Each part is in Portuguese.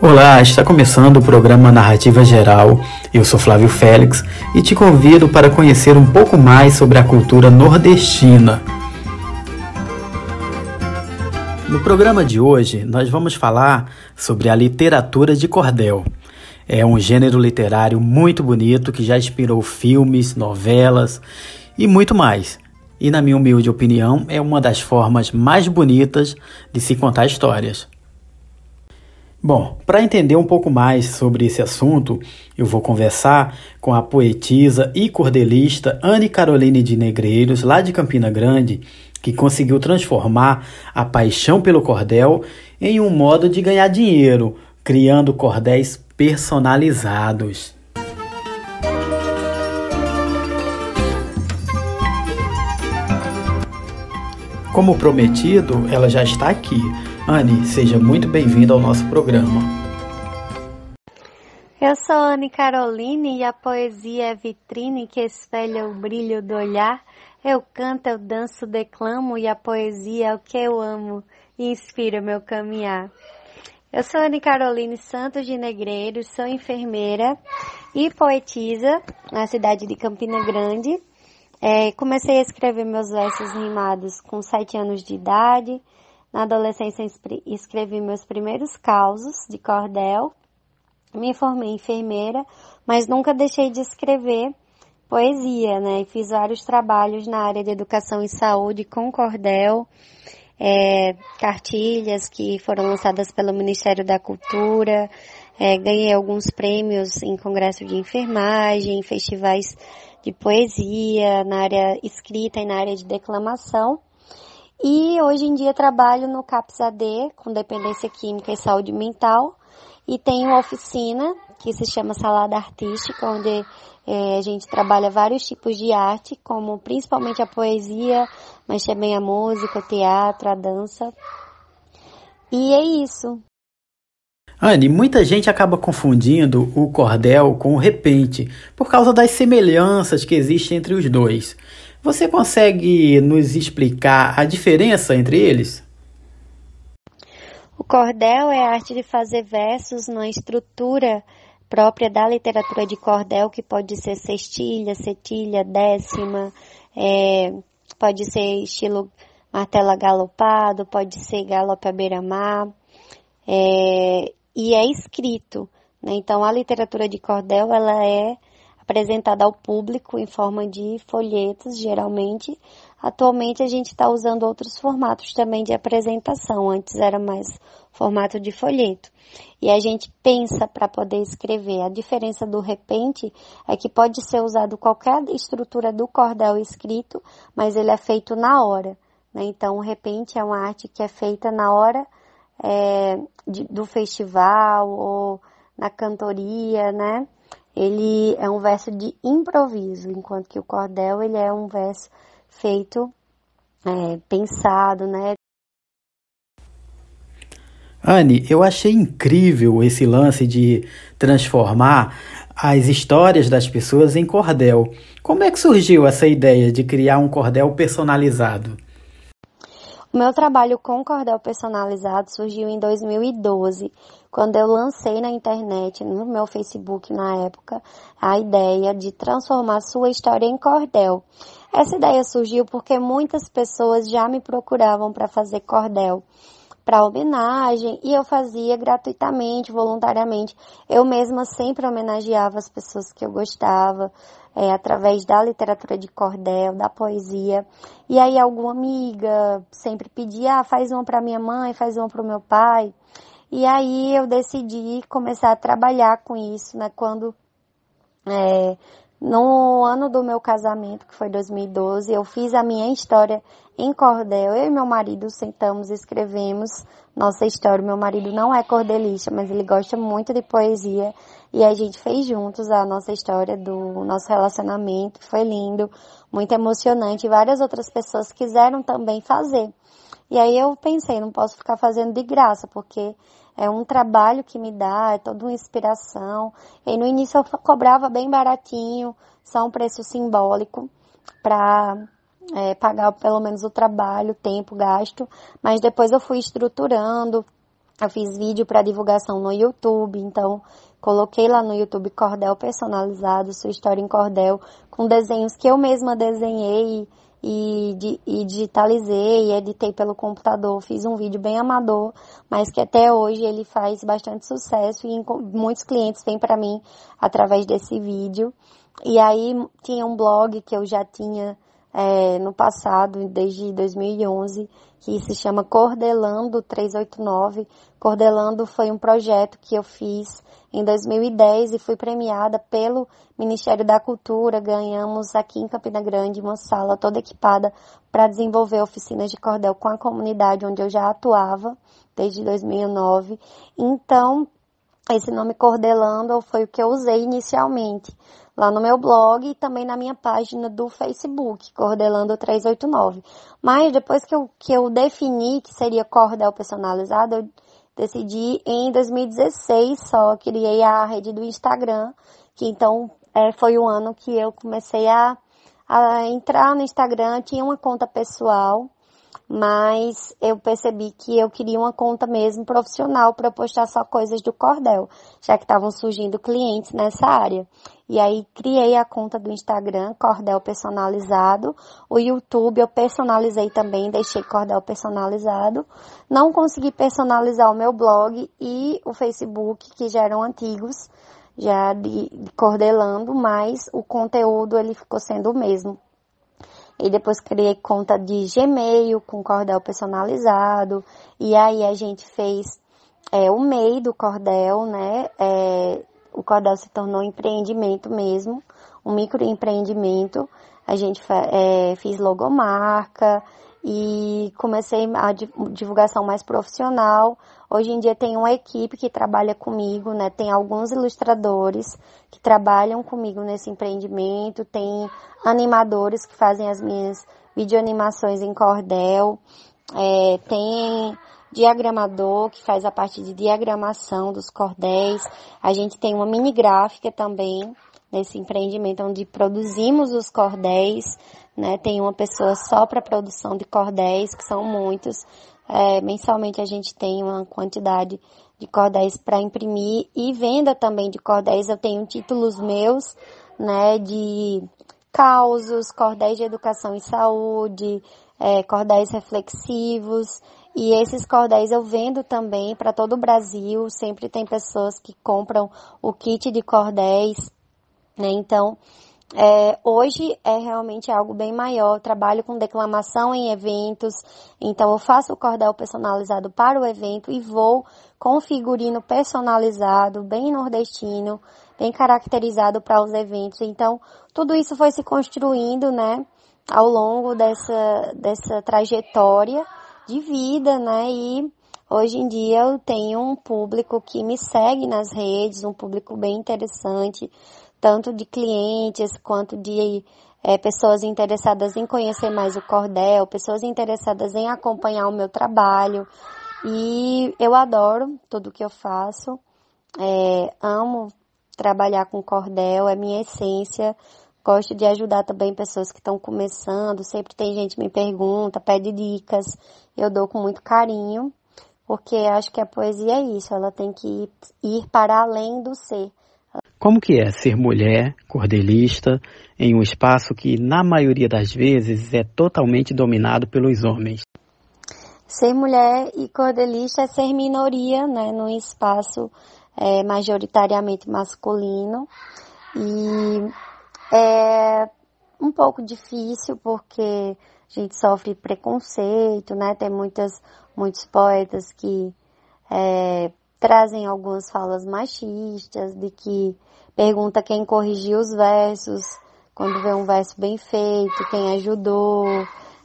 Olá, está começando o programa Narrativa Geral. Eu sou Flávio Félix e te convido para conhecer um pouco mais sobre a cultura nordestina. No programa de hoje, nós vamos falar sobre a literatura de cordel. É um gênero literário muito bonito que já inspirou filmes, novelas e muito mais. E, na minha humilde opinião, é uma das formas mais bonitas de se contar histórias. Bom, para entender um pouco mais sobre esse assunto, eu vou conversar com a poetisa e cordelista Anne Caroline de Negreiros, lá de Campina Grande, que conseguiu transformar a paixão pelo cordel em um modo de ganhar dinheiro, criando cordéis personalizados. Como prometido, ela já está aqui Anne, seja muito bem-vinda ao nosso programa. Eu sou Anne Caroline e a poesia é vitrine que espelha o brilho do olhar. Eu canto, eu danço, declamo e a poesia é o que eu amo e inspira meu caminhar. Eu sou Anne Caroline Santos de Negreiros, sou enfermeira e poetisa na cidade de Campina Grande. É, comecei a escrever meus versos rimados com sete anos de idade. Na adolescência escrevi meus primeiros causos de cordel, me formei enfermeira, mas nunca deixei de escrever poesia, né? E fiz vários trabalhos na área de educação e saúde com cordel, é, cartilhas que foram lançadas pelo Ministério da Cultura, é, ganhei alguns prêmios em congresso de enfermagem, em festivais de poesia, na área escrita e na área de declamação. E hoje em dia trabalho no CAPS AD, com dependência química e saúde mental, e tenho uma oficina que se chama Salada Artística, onde é, a gente trabalha vários tipos de arte, como principalmente a poesia, mas também a música, o teatro, a dança. E é isso. Anne, muita gente acaba confundindo o cordel com o repente, por causa das semelhanças que existem entre os dois. Você consegue nos explicar a diferença entre eles? O cordel é a arte de fazer versos numa estrutura própria da literatura de cordel, que pode ser sextilha, setilha, décima, é, pode ser estilo martela galopado, pode ser galope à beira-mar, é, e é escrito. Né? Então, a literatura de cordel, ela é apresentada ao público em forma de folhetos, geralmente. Atualmente a gente está usando outros formatos também de apresentação. Antes era mais formato de folheto. E a gente pensa para poder escrever. A diferença do repente é que pode ser usado qualquer estrutura do cordel escrito, mas ele é feito na hora. Né? Então, o repente é uma arte que é feita na hora é, de, do festival ou na cantoria, né? Ele é um verso de improviso, enquanto que o cordel ele é um verso feito, é, pensado, né? Anne, eu achei incrível esse lance de transformar as histórias das pessoas em cordel. Como é que surgiu essa ideia de criar um cordel personalizado? O meu trabalho com cordel personalizado surgiu em 2012, quando eu lancei na internet, no meu Facebook na época, a ideia de transformar sua história em cordel. Essa ideia surgiu porque muitas pessoas já me procuravam para fazer cordel para homenagem e eu fazia gratuitamente, voluntariamente. Eu mesma sempre homenageava as pessoas que eu gostava, é, através da literatura de cordel, da poesia. E aí alguma amiga sempre pedia, ah, faz uma para minha mãe, faz uma para o meu pai. E aí eu decidi começar a trabalhar com isso, né? Quando é, no ano do meu casamento, que foi 2012, eu fiz a minha história em cordel. Eu e meu marido sentamos e escrevemos nossa história. Meu marido não é cordelista, mas ele gosta muito de poesia. E a gente fez juntos a nossa história do nosso relacionamento. Foi lindo, muito emocionante. Várias outras pessoas quiseram também fazer. E aí eu pensei, não posso ficar fazendo de graça, porque é um trabalho que me dá, é toda uma inspiração. E no início eu cobrava bem baratinho, só um preço simbólico para é, pagar pelo menos o trabalho, o tempo gasto, mas depois eu fui estruturando, Eu fiz vídeo para divulgação no YouTube, então coloquei lá no YouTube cordel personalizado, sua história em cordel, com desenhos que eu mesma desenhei e, e digitalizei editei pelo computador. Fiz um vídeo bem amador, mas que até hoje ele faz bastante sucesso e muitos clientes vêm para mim através desse vídeo. E aí tinha um blog que eu já tinha é, no passado, desde 2011, que se chama Cordelando 389. Cordelando foi um projeto que eu fiz em 2010 e fui premiada pelo Ministério da Cultura. Ganhamos aqui em Campina Grande uma sala toda equipada para desenvolver oficinas de cordel com a comunidade onde eu já atuava desde 2009. Então, esse nome Cordelando foi o que eu usei inicialmente lá no meu blog e também na minha página do Facebook, Cordelando 389. Mas depois que eu, que eu defini que seria cordel personalizado, eu decidi em 2016 só, criei a rede do Instagram, que então é, foi o ano que eu comecei a, a entrar no Instagram, tinha uma conta pessoal, mas eu percebi que eu queria uma conta mesmo profissional para postar só coisas do cordel, já que estavam surgindo clientes nessa área. E aí criei a conta do Instagram, Cordel Personalizado. O YouTube eu personalizei também, deixei Cordel Personalizado. Não consegui personalizar o meu blog e o Facebook, que já eram antigos, já de, de Cordelando, mas o conteúdo ele ficou sendo o mesmo. E depois criei conta de Gmail com cordel personalizado. E aí a gente fez é, o MEI do cordel, né? É, o cordel se tornou empreendimento mesmo, um microempreendimento. A gente é, fiz logomarca e comecei a divulgação mais profissional. Hoje em dia tem uma equipe que trabalha comigo, né? Tem alguns ilustradores que trabalham comigo nesse empreendimento, tem animadores que fazem as minhas videoanimações em cordel, é, tem diagramador que faz a parte de diagramação dos cordéis. A gente tem uma mini gráfica também nesse empreendimento onde produzimos os cordéis, né? Tem uma pessoa só para produção de cordéis, que são muitos. É, mensalmente a gente tem uma quantidade de cordéis para imprimir e venda também de cordéis. Eu tenho títulos meus, né, de causos, cordéis de educação e saúde, é, cordéis reflexivos, e esses cordéis eu vendo também para todo o Brasil. Sempre tem pessoas que compram o kit de cordéis, né? Então, é, hoje é realmente algo bem maior. Eu trabalho com declamação em eventos, então eu faço o cordel personalizado para o evento e vou com figurino personalizado, bem nordestino, bem caracterizado para os eventos. Então, tudo isso foi se construindo, né, ao longo dessa, dessa trajetória de vida, né? E hoje em dia eu tenho um público que me segue nas redes, um público bem interessante, tanto de clientes quanto de é, pessoas interessadas em conhecer mais o cordel, pessoas interessadas em acompanhar o meu trabalho. E eu adoro tudo que eu faço, é, amo trabalhar com cordel, é minha essência. Gosto de ajudar também pessoas que estão começando. Sempre tem gente que me pergunta, pede dicas. Eu dou com muito carinho, porque acho que a poesia é isso. Ela tem que ir para além do ser. Como que é ser mulher, cordelista, em um espaço que, na maioria das vezes, é totalmente dominado pelos homens? Ser mulher e cordelista é ser minoria, né, num espaço é, majoritariamente masculino. E é um pouco difícil porque a gente sofre preconceito, né? Tem muitas, muitos poetas que é, trazem algumas falas machistas, de que pergunta quem corrigiu os versos, quando vê um verso bem feito, quem ajudou,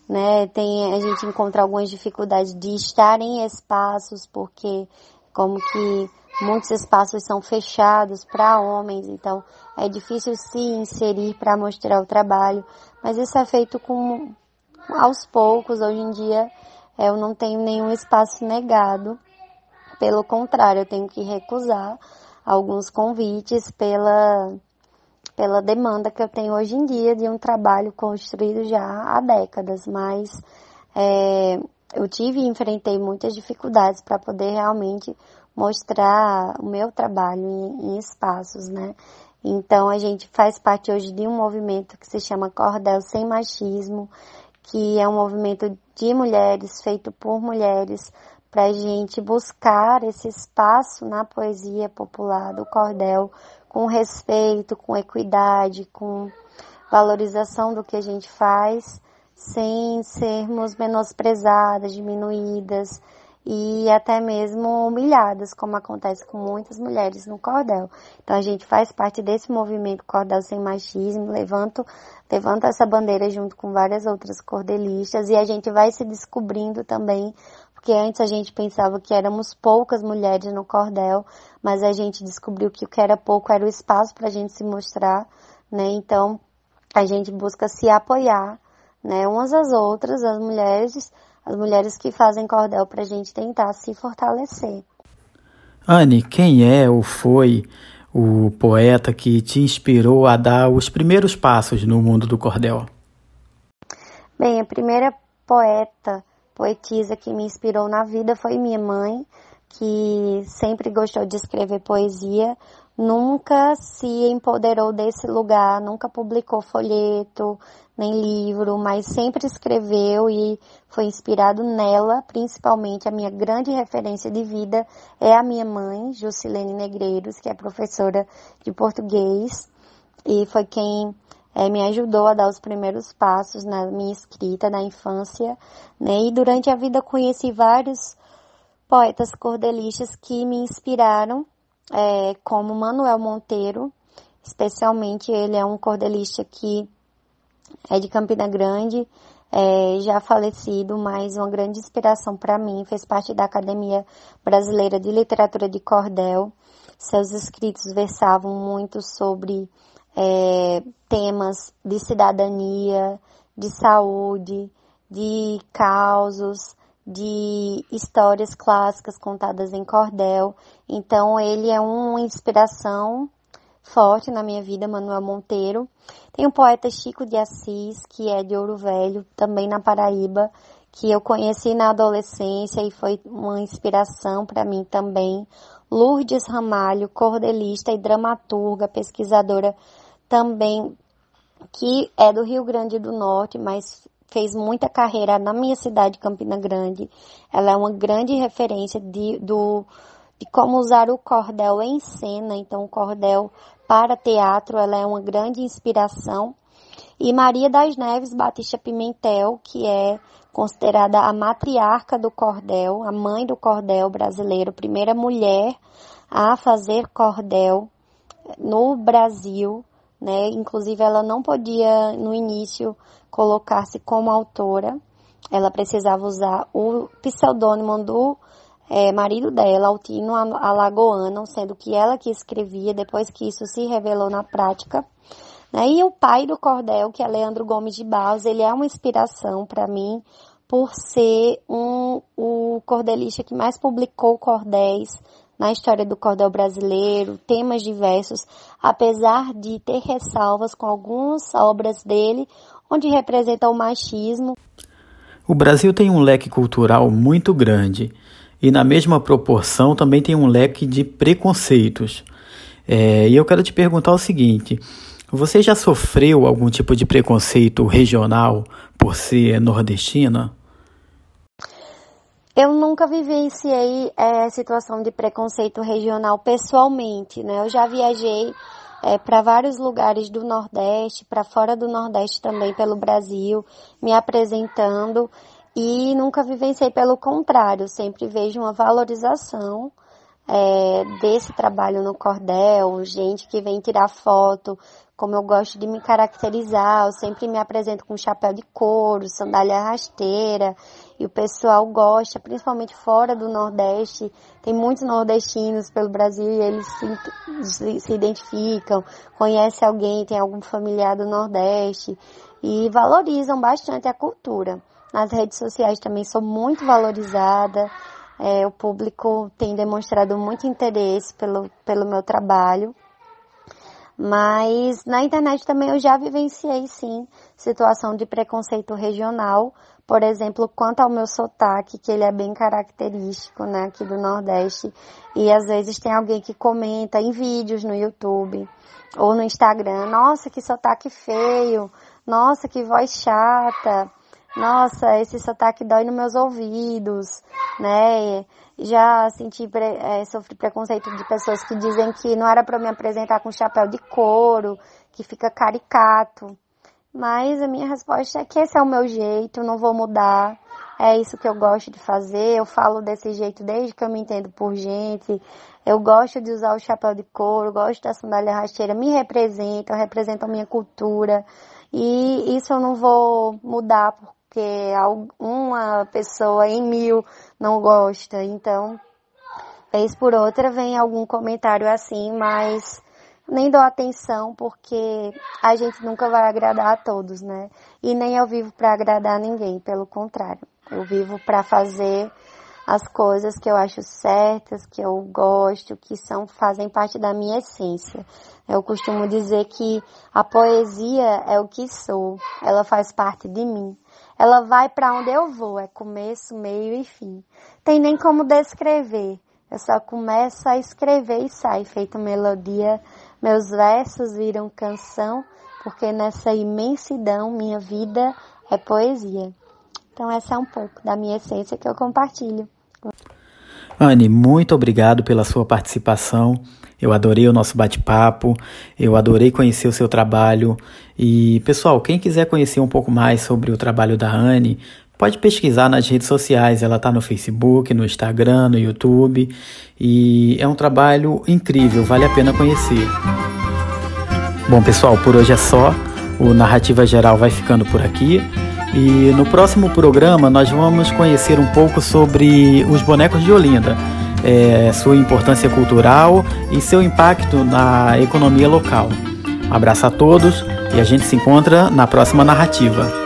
né? Tem, a gente encontra algumas dificuldades de estar em espaços, porque como que muitos espaços são fechados para homens, então é difícil se inserir para mostrar o trabalho, mas isso é feito com aos poucos. Hoje em dia eu não tenho nenhum espaço negado, pelo contrário, eu tenho que recusar alguns convites pela pela demanda que eu tenho hoje em dia de um trabalho construído já há décadas, mas é, eu tive e enfrentei muitas dificuldades para poder realmente mostrar o meu trabalho em, em espaços, né? Então a gente faz parte hoje de um movimento que se chama Cordel Sem Machismo, que é um movimento de mulheres, feito por mulheres, para a gente buscar esse espaço na poesia popular do cordel, com respeito, com equidade, com valorização do que a gente faz, sem sermos menosprezadas, diminuídas e até mesmo humilhadas, como acontece com muitas mulheres no cordel. Então a gente faz parte desse movimento Cordel Sem Machismo, levanto, levanto essa bandeira junto com várias outras cordelistas e a gente vai se descobrindo também, porque antes a gente pensava que éramos poucas mulheres no cordel, mas a gente descobriu que o que era pouco era o espaço para a gente se mostrar, né? Então a gente busca se apoiar, né, umas às outras, as mulheres as mulheres que fazem cordel para a gente tentar se fortalecer. Anne, quem é ou foi o poeta que te inspirou a dar os primeiros passos no mundo do cordel? Bem, a primeira poeta, poetisa que me inspirou na vida foi minha mãe, que sempre gostou de escrever poesia, nunca se empoderou desse lugar, nunca publicou folheto, nem livro, mas sempre escreveu e foi inspirado nela, principalmente a minha grande referência de vida é a minha mãe, Jusilene Negreiros, que é professora de português e foi quem é, me ajudou a dar os primeiros passos na minha escrita na infância, né? E durante a vida conheci vários poetas cordelistas que me inspiraram, é, como Manuel Monteiro, especialmente ele é um cordelista que é de Campina Grande, é, já falecido, mas uma grande inspiração para mim, fez parte da Academia Brasileira de Literatura de Cordel. Seus escritos versavam muito sobre é, temas de cidadania, de saúde, de causos, de histórias clássicas contadas em cordel. Então ele é uma inspiração forte na minha vida, Manuel Monteiro. Tem o poeta Chico de Assis, que é de Ouro Velho, também na Paraíba, que eu conheci na adolescência e foi uma inspiração para mim também. Lourdes Ramalho, cordelista e dramaturga, pesquisadora também, que é do Rio Grande do Norte, mas fez muita carreira na minha cidade, Campina Grande. Ela é uma grande referência de, do, de como usar o cordel em cena. Então, o cordel para teatro, ela é uma grande inspiração. E Maria das Neves Batista Pimentel, que é considerada a matriarca do cordel, a mãe do cordel brasileiro, primeira mulher a fazer cordel no Brasil, né? Inclusive ela não podia no início colocar-se como autora, ela precisava usar o pseudônimo do é, marido dela, Altino Alagoano, sendo que ela que escrevia, depois que isso se revelou na prática. Né? E o pai do cordel, que é Leandro Gomes de Barros, ele é uma inspiração para mim por ser um, o cordelista que mais publicou cordéis na história do cordel brasileiro, temas diversos, apesar de ter ressalvas com algumas obras dele, onde representa o machismo. O Brasil tem um leque cultural muito grande e na mesma proporção também tem um leque de preconceitos. É, e eu quero te perguntar o seguinte: você já sofreu algum tipo de preconceito regional por ser nordestina? Eu nunca vivenciei é, situação de preconceito regional pessoalmente, né? Eu já viajei é, para vários lugares do Nordeste, para fora do Nordeste também, pelo Brasil, me apresentando e nunca vivenciei pelo contrário, sempre vejo uma valorização é, desse trabalho no cordel, gente que vem tirar foto, como eu gosto de me caracterizar, eu sempre me apresento com chapéu de couro, sandália rasteira, e o pessoal gosta, principalmente fora do Nordeste, tem muitos nordestinos pelo Brasil e eles se, se identificam, conhecem alguém, tem algum familiar do Nordeste, e valorizam bastante a cultura. Nas redes sociais também sou muito valorizada. É, o público tem demonstrado muito interesse pelo, pelo meu trabalho. Mas na internet também eu já vivenciei sim situação de preconceito regional Por exemplo, quanto ao meu sotaque, que ele é bem característico, né, aqui do Nordeste, e às vezes tem alguém que comenta em vídeos no YouTube ou no Instagram, nossa, que sotaque feio, nossa, que voz chata, nossa, esse sotaque dói nos meus ouvidos, né? Já senti, é, sofri preconceito de pessoas que dizem que não era para me apresentar com chapéu de couro, que fica caricato. Mas a minha resposta é que esse é o meu jeito, não vou mudar. É isso que eu gosto de fazer. Eu falo desse jeito desde que eu me entendo por gente. Eu gosto de usar o chapéu de couro, gosto da sandália rasteira, me representam, representam minha cultura. E isso eu não vou mudar porque uma pessoa em mil não gosta. Então, vez por outra vem algum comentário assim, mas nem dou atenção porque a gente nunca vai agradar a todos, né? E nem eu vivo para agradar ninguém, pelo contrário. Eu vivo para fazer as coisas que eu acho certas, que eu gosto, que são fazem parte da minha essência. Eu costumo dizer que a poesia é o que sou, ela faz parte de mim. Ela vai para onde eu vou, é começo, meio e fim. Tem nem como descrever. Eu só começo a escrever e sai feito melodia. Meus versos viram canção, porque nessa imensidão minha vida é poesia. Então essa é um pouco da minha essência que eu compartilho. Anne, muito obrigado pela sua participação. Eu adorei o nosso bate-papo, eu adorei conhecer o seu trabalho. E, pessoal, quem quiser conhecer um pouco mais sobre o trabalho da Anne, pode pesquisar nas redes sociais. Ela está no Facebook, no Instagram, no YouTube. E é um trabalho incrível, vale a pena conhecer. Bom, pessoal, por hoje é só. O Narrativa Geral vai ficando por aqui. E no próximo programa nós vamos conhecer um pouco sobre os bonecos de Olinda, é, sua importância cultural e seu impacto na economia local. Abraço a todos e a gente se encontra na próxima narrativa.